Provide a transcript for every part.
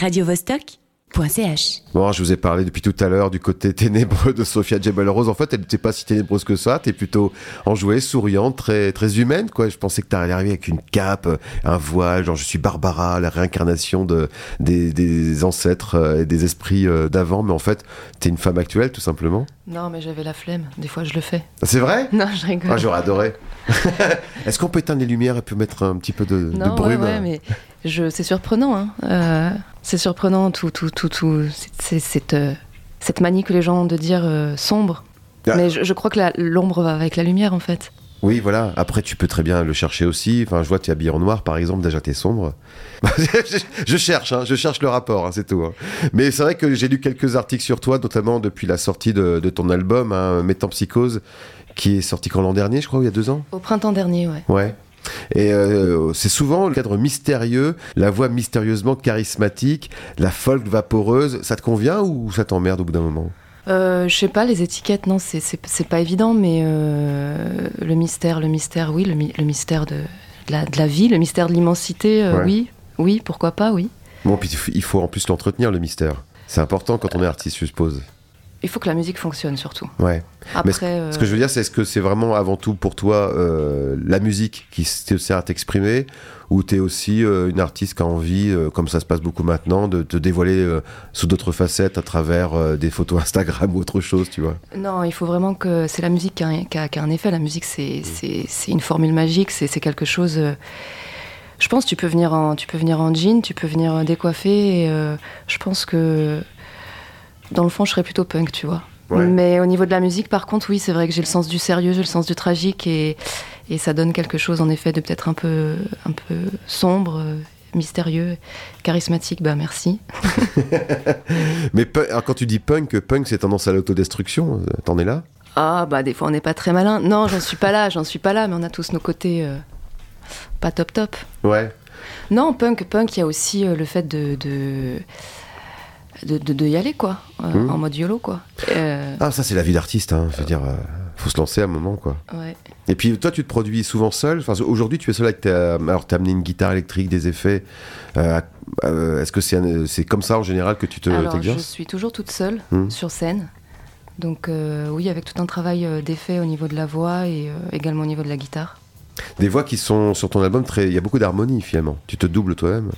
radiovostok.ch. Bon, je vous ai parlé depuis tout à l'heure du côté ténébreux de Sophia Jebel Rose. En fait, elle n'était pas si ténébreuse que ça. T'es plutôt enjouée, souriante, très, très humaine, quoi. Je pensais que t'allais arriver avec une cape, un voile, genre je suis Barbara, la réincarnation de, des, des ancêtres euh, et des esprits euh, d'avant. Mais en fait, t'es une femme actuelle, tout simplement. Non, mais j'avais la flemme. Des fois, je le fais. Ah, C'est vrai? Non, je rigole. Ah, j'aurais adoré. Est-ce qu'on peut éteindre les lumières et peut mettre un petit peu de, non, brume? ouais, mais c'est surprenant. Hein. Euh, c'est surprenant tout, tout, tout, tout. C'est, c'est- cette, euh, cette manie que les gens ont de dire euh, sombre. Ah. Mais je, je crois que la- l'ombre va avec la lumière, en fait. Oui, voilà. Après, tu peux très bien le chercher aussi. Enfin, je vois, tu es habillé en noir, par exemple. Déjà, t'es sombre. je, cherche, hein, je cherche le rapport, hein, c'est tout. hein. Mais c'est vrai que j'ai lu quelques articles sur toi, notamment depuis la sortie de, de ton album, Métampsychose, qui est sorti quand l'an dernier, je crois, ou il y a deux ans? Au printemps dernier, ouais. Ouais. Et euh, c'est souvent le cadre mystérieux, la voix mystérieusement charismatique, la folk vaporeuse. Ça te convient ou ça t'emmerde au bout d'un moment? Euh, je sais pas, les étiquettes, non, c'est, pas évident, mais euh, le mystère, le mystère, oui, le, mi- le mystère de, de la, de la vie, le mystère de l'immensité, Ouais. oui, oui, pourquoi pas, oui. Bon, puis il faut en plus l'entretenir, le mystère. C'est important quand on est artiste, je suppose. Il faut que la musique fonctionne surtout. Ouais. Après, Mais ce, euh, que je veux dire, c'est est-ce que c'est vraiment avant tout pour toi euh, la musique qui te sert à t'exprimer ou t'es aussi euh, une artiste qui a envie, euh, comme ça se passe beaucoup maintenant, de te dévoiler euh, sous d'autres facettes à travers euh, des photos Instagram ou autre chose, tu vois? Non, il faut vraiment que c'est la musique qui a, un- qui a- qui a un effet. La musique, c'est c'est une formule magique, c'est quelque chose. euh, je pense tu peux venir en tu peux venir en jean, tu peux venir euh, décoiffé. Et, euh, je pense que dans le fond, je serais plutôt punk, tu vois. Ouais. Mais au niveau de la musique, par contre, oui, c'est vrai que j'ai le sens du sérieux, j'ai le sens du tragique et, et ça donne quelque chose en effet de peut-être un peu un peu sombre. euh, Mystérieux, charismatique, bah merci. Mais alors, quand tu dis punk, punk c'est tendance à l'autodestruction, euh, t'en es là? Ah, bah des fois on n'est pas très malin. Non, j'en suis pas là, j'en suis pas là, mais on a tous nos côtés euh, pas top top. Ouais. Non, punk, punk, il y a aussi euh, le fait de de, de, de- de y aller, quoi, euh, Mhm. en mode YOLO, quoi. Euh, Ah, ça c'est la vie d'artiste, hein. je veux dire, euh, faut se lancer à un moment, quoi. ouais. Et puis toi, tu te produis souvent seul? Enfin, aujourd'hui, tu es seul avec ta. Alors, t'as amené une guitare électrique, des effets. Euh, Est-ce que c'est un- c'est comme ça en général que tu te Alors, je suis toujours toute seule Mhm. sur scène. Donc, oui, avec tout un travail d'effet au niveau de la voix et également au niveau de la guitare. Des voix qui sont sur ton album très. Il y a beaucoup d'harmonie finalement. Tu te doubles toi-même.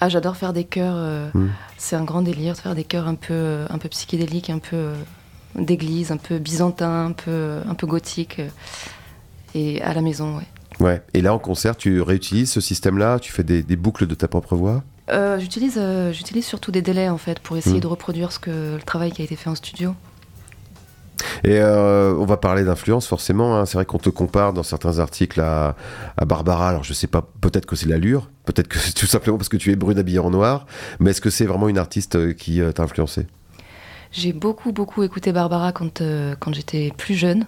Ah, j'adore faire des chœurs. euh, Mhm. C'est un grand délire de faire des chœurs un peu, un peu psychédéliques, un peu euh, d'église, un peu byzantin, un peu, un peu gothique. euh, et à la maison, ouais. Ouais. Et là, en concert, tu réutilises ce système-là. Tu fais des, des boucles de ta propre voix? J'utilise, surtout des délais en fait pour essayer Mhm. de reproduire ce que le travail qui a été fait en studio. Et euh, on va parler d'influence forcément. hein. C'est vrai qu'on te compare dans certains articles à, Barbara. Alors je sais pas, peut-être que c'est l'allure, peut-être que c'est tout simplement parce que tu es brune habillée en noir. Mais est-ce que c'est vraiment une artiste euh, qui euh, t'a influencé J'ai beaucoup beaucoup écouté Barbara quand, quand j'étais plus jeune.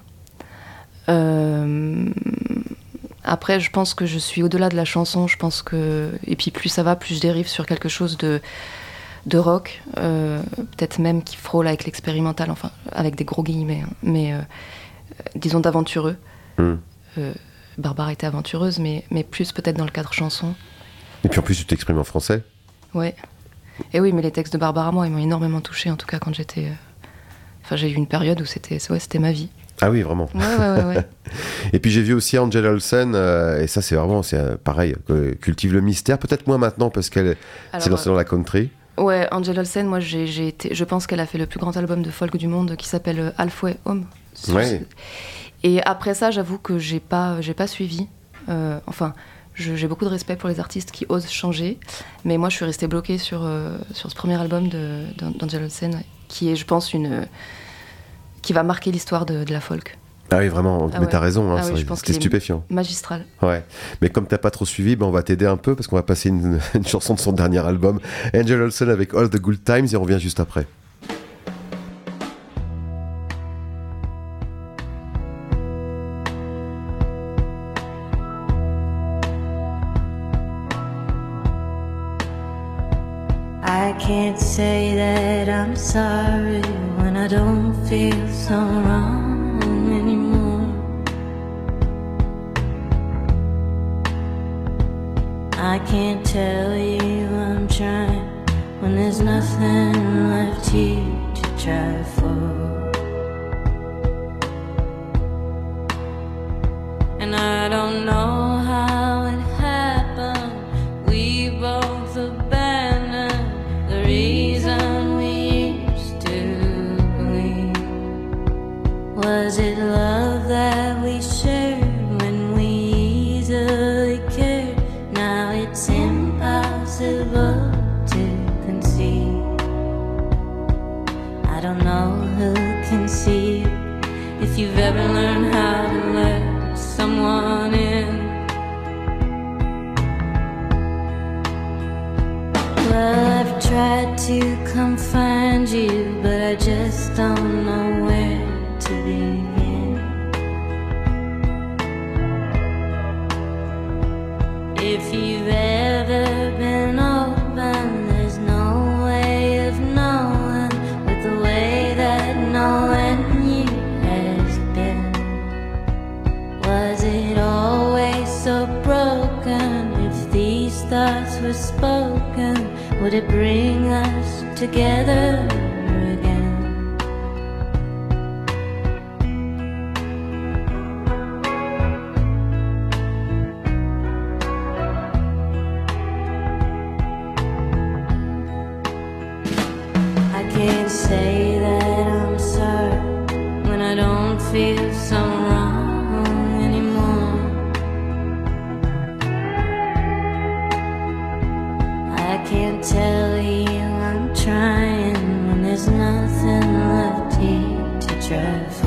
Après, je pense que je suis au-delà de la chanson. Je pense que et puis plus ça va, plus je dérive sur quelque chose de de rock, euh, peut-être même qui frôle avec l'expérimental, enfin avec des gros guillemets, hein. mais euh, disons d'aventureux. Hmm. Euh, Barbara était aventureuse, mais, mais plus peut-être dans le cadre chanson. Et puis en plus, tu t'exprimes en français. Ouais. Et oui, mais les textes de Barbara, moi, ils m'ont énormément touché, en tout cas quand j'étais. Enfin, j'ai eu une période où c'était ouais, c'était ma vie. Ah oui, vraiment. Ouais, ouais, ouais. ouais. Et puis j'ai vu aussi Angela Olsen, euh, et ça c'est vraiment, c'est euh, pareil, euh, cultive le mystère, peut-être moins maintenant parce qu'elle s'est Alors, lancée dans la country. Ouais, Angel Olsen, moi, j'ai été. Je pense qu'elle a fait le plus grand album de folk du monde qui s'appelle euh, Halfway Home. Ouais. Et après ça, j'avoue que j'ai pas, j'ai pas suivi. Euh, enfin, j'ai beaucoup de respect pour les artistes qui osent changer, mais moi, je suis restée bloquée sur, euh, sur ce premier album de- d'An- d'Angel Olsen, qui est, je pense, une qui va marquer l'histoire de, de la folk. Ah oui, vraiment, Ah mais ouais. t'as raison, hein, Ah oui, c'était stupéfiant. Magistral. Ouais. Mais comme t'as pas trop suivi, ben on va t'aider un peu parce qu'on va passer une, une chanson de son dernier album, Angel Olsen avec All the Good Times, et on revient juste après. I can't say that I'm sorry when I don't feel so wrong can't tell you I'm trying when there's nothing If you've ever learned how to let someone in. Well, I've tried to come find you, but I just don't know where to begin. If you've ever thoughts spoken, would it bring us together again? I can't say just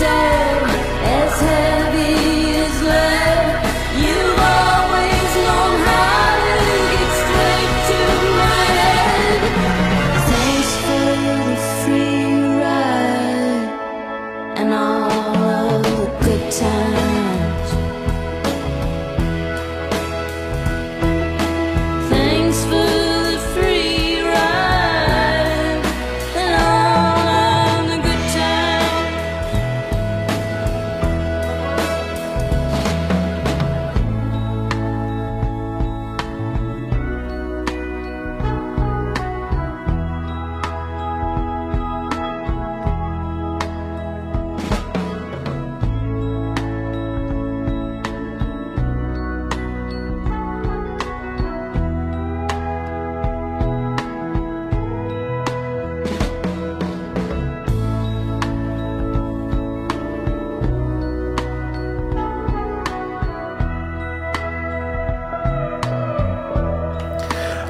desert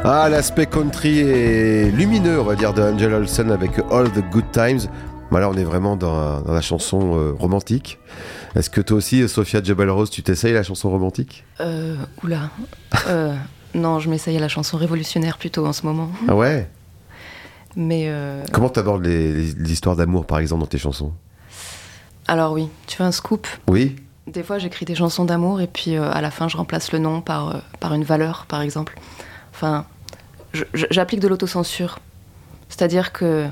Ah, l'aspect country est lumineux, on va dire, de Angel Olsen avec All the Good Times. Bah là, on est vraiment dans, dans la chanson euh, romantique. Est-ce que toi aussi, Sophia Jebel Rose, tu t'essayes la chanson romantique? Euh, oula. Euh, non, je m'essaye à la chanson révolutionnaire plutôt en ce moment. Ah ouais? Mais euh, Comment t'abordes les, les- les histoires d'amour, par exemple, dans tes chansons? Alors oui, tu veux un scoop? Oui Des fois, j'écris des chansons d'amour et puis euh, à la fin, je remplace le nom par, par une valeur, par exemple. Enfin, j'applique de l'autocensure. C'est-à-dire que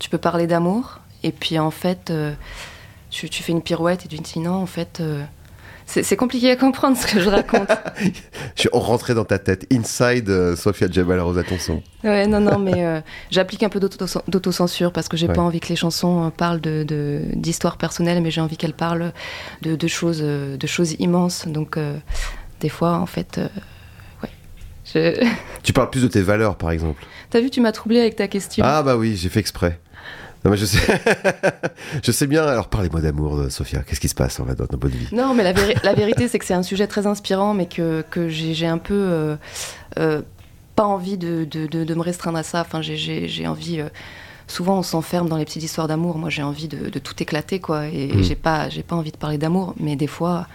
tu peux parler d'amour et puis en fait, euh, tu, tu fais une pirouette et tu dis non, en fait, euh, c'est compliqué à comprendre ce que je raconte. Je suis rentré dans ta tête. Inside euh, Sophia Jebel Rose, attention. Ouais, non, non, mais euh, j'applique un peu d'auto- d'autocensure parce que j'ai Ouais. pas envie que les chansons parlent de- de- d'histoires personnelles, mais j'ai envie qu'elles parlent de, de choses, de choses immenses. Donc, des fois, en fait. Je- Tu parles plus de tes valeurs, par exemple. T'as vu, tu m'as troublé avec ta question. Ah bah oui, j'ai fait exprès. Non, mais je sais, je sais bien. Alors parlez-moi d'amour, euh, Sophia. Qu'est-ce qui se passe en dans notre vie? Non, mais la, véri- la vérité, c'est que c'est un sujet très inspirant, mais que, que j'ai un peu euh, euh, pas envie de, de- de- de me restreindre à ça. Enfin, j'ai- envie euh, souvent on s'enferme dans les petites histoires d'amour. Moi, j'ai envie de, tout éclater, quoi. Et, Mm. j'ai pas, j'ai pas envie de parler d'amour. Mais des fois,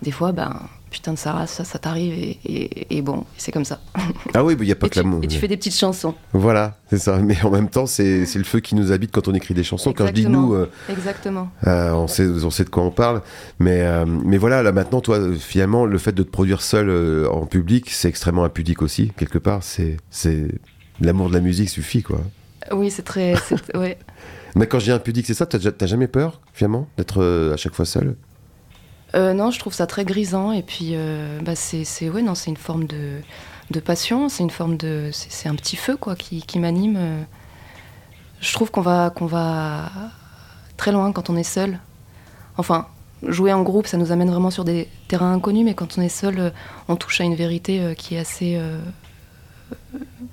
des fois, ben, putain de Sarah, ça, ça t'arrive. Et, et- et bon, c'est comme ça. Ah oui, il n'y a pas Et que l'amour. et tu fais des petites chansons. Voilà, c'est ça. Mais en même temps, c'est le feu qui nous habite quand on écrit des chansons. Quand je dis Exactement. nous, euh, Exactement. euh, on, sait, on sait de quoi on parle. Mais, euh, mais voilà, là maintenant, toi, finalement, le fait de te produire seul en public, c'est extrêmement impudique aussi, quelque part. C'est L'amour de la musique suffit, quoi. Oui, c'est très. ouais. Mais quand je dis impudique, c'est ça T'as ja- t'as jamais peur, finalement, d'être à chaque fois seul? Euh, non, je trouve ça très grisant. Et puis, euh, bah, c'est, ouais, non, c'est une forme de, de passion. C'est une forme de, c'est, un petit feu, quoi, qui, m'anime. Je trouve qu'on va, qu'on va très loin quand on est seul. Enfin, jouer en groupe, ça nous amène vraiment sur des terrains inconnus. Mais quand on est seul, euh, on touche à une vérité qui est assez,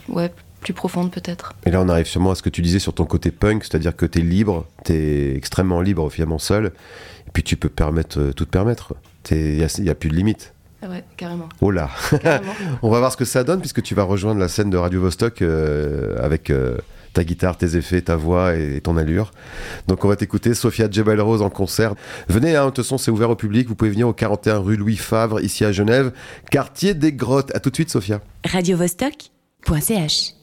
ouais, plus profonde peut-être. Et là, on arrive sûrement à ce que tu disais sur ton côté punk, c'est-à-dire que t'es libre, t'es extrêmement libre, finalement, seul. Puis tu peux permettre, euh, tout te permettre. Il n'y a, plus de limite. Ouais, carrément. Oh là carrément. On va voir ce que ça donne puisque tu vas rejoindre la scène de Radio Vostok euh, avec euh, ta guitare, tes effets, ta voix et, ton allure. Donc on va t'écouter Sophia Jebel Rose en concert. Venez, hein, de toute façon c'est ouvert au public. Vous pouvez venir au 41 rue Louis Favre ici à Genève, quartier des Grottes. À tout de suite Sophia. radiovostok.ch